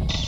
you